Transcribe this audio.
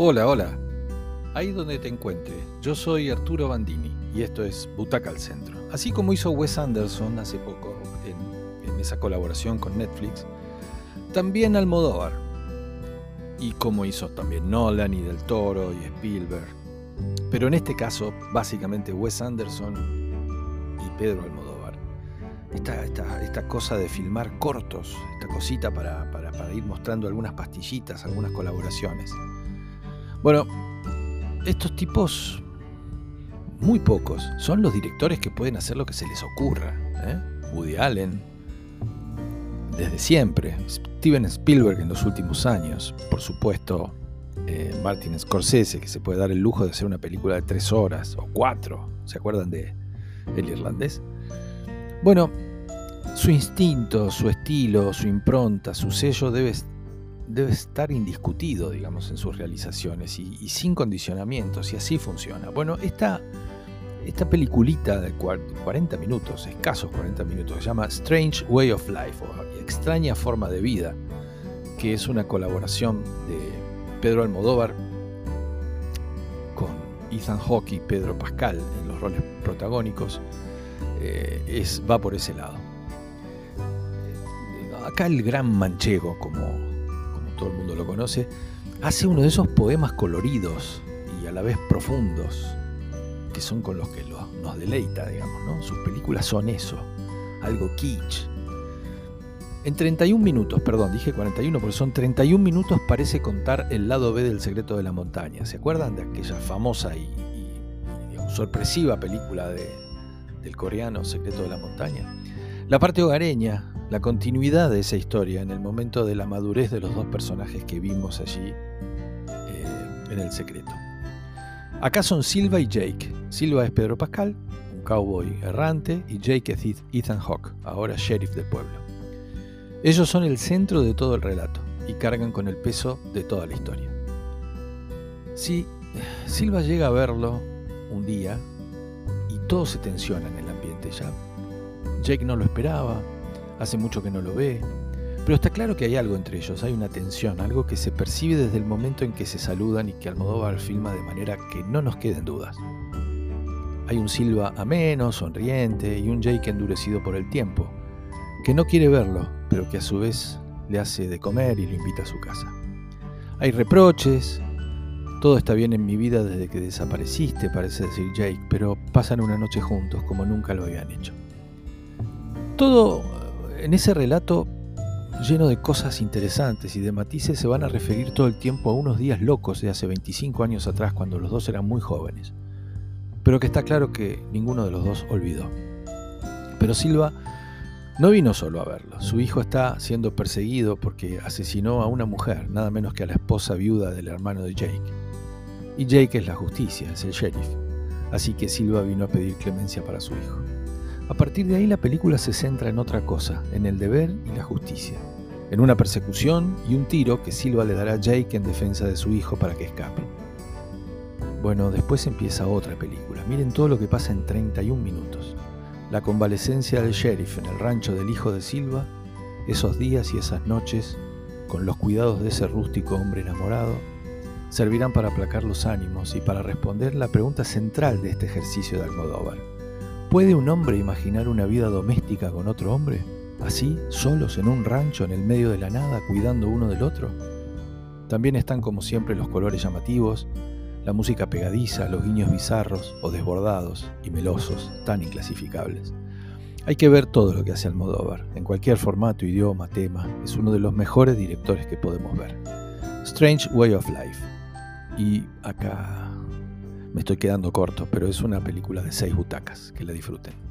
Hola, hola. Ahí donde te encuentre, yo soy Arturo Bandini y esto es Butaca al Centro. Así como hizo Wes Anderson hace poco en, esa colaboración con Netflix, también Almodóvar. Y como hizo también Nolan y Del Toro y Spielberg. Pero en este caso, básicamente Wes Anderson y Pedro Almodóvar. Esta, esta, esta cosa de filmar cortos, esta cosita para, para ir mostrando algunas pastillitas, algunas colaboraciones. Bueno, estos tipos, muy pocos, son los directores que pueden hacer lo que se les ocurra. ¿eh? Woody Allen, desde siempre, Steven Spielberg en los últimos años, por supuesto, eh, Martin Scorsese, que se puede dar el lujo de hacer una película de tres horas o cuatro. ¿Se acuerdan de El Irlandés? Bueno, su instinto, su estilo, su impronta, su sello debe, debe estar indiscutido, digamos, en sus realizaciones y, sin condicionamientos, y así funciona. Bueno, esta, esta peliculita de 40 minutos, escasos 40 minutos, se llama Strange Way of Life, o Extraña Forma de Vida, que es una colaboración de Pedro Almodóvar con Ethan Hawke y Pedro Pascal en los roles protagónicos, eh, va por ese lado. Acá el gran manchego, como todo el mundo lo conoce, hace uno de esos poemas coloridos y a la vez profundos, que son con los que nos deleita, digamos, ¿no? Sus películas son eso, algo kitsch, en 31 minutos, perdón, dije 41 porque son 31 minutos parece contar el lado B del secreto de la montaña. ¿Se acuerdan de aquella famosa y, y sorpresiva película de, del coreano Secreto de la montaña? La parte hogareña, la continuidad de esa historia en el momento de la madurez de los dos personajes que vimos allí eh, en el secreto. Acá son Silva y Jake. Silva es Pedro Pascal, un cowboy errante, y Jake es Ethan Hawke, ahora sheriff del pueblo. Ellos son el centro de todo el relato y cargan con el peso de toda la historia. Si Silva llega a verlo un día y todo se tensiona en el ambiente ya. Jake no lo esperaba, hace mucho que no lo ve, pero está claro que hay algo entre ellos, hay una tensión, algo que se percibe desde el momento en que se saludan y que Almodóvar filma de manera que no nos queden dudas. Hay un Silva ameno, sonriente y un Jake endurecido por el tiempo, que no quiere verlo, pero que a su vez le hace de comer y lo invita a su casa. Hay reproches, todo está bien en mi vida desde que desapareciste, parece decir Jake, pero pasan una noche juntos como nunca lo habían hecho. Todo en ese relato lleno de cosas interesantes y de matices se van a referir todo el tiempo a unos días locos de hace 25 años atrás cuando los dos eran muy jóvenes, pero que está claro que ninguno de los dos olvidó. Pero Silva no vino solo a verlo, su hijo está siendo perseguido porque asesinó a una mujer, nada menos que a la esposa viuda del hermano de Jake. Y Jake es la justicia, es el sheriff, así que Silva vino a pedir clemencia para su hijo. A partir de ahí la película se centra en otra cosa, en el deber y la justicia, en una persecución y un tiro que Silva le dará a Jake en defensa de su hijo para que escape. Bueno, después empieza otra película. Miren todo lo que pasa en 31 minutos la convalecencia del sheriff en el rancho del hijo de Silva, esos días y esas noches, con los cuidados de ese rústico hombre enamorado, servirán para aplacar los ánimos y para responder la pregunta central de este ejercicio de Almodóvar. ¿Puede un hombre imaginar una vida doméstica con otro hombre? Así, solos en un rancho en el medio de la nada, cuidando uno del otro. También están como siempre los colores llamativos, la música pegadiza, los guiños bizarros o desbordados y melosos, tan inclasificables. Hay que ver todo lo que hace Almodóvar, en cualquier formato, idioma, tema, es uno de los mejores directores que podemos ver. Strange Way of Life. Y acá me estoy quedando corto, pero es una película de seis butacas, que la disfruten.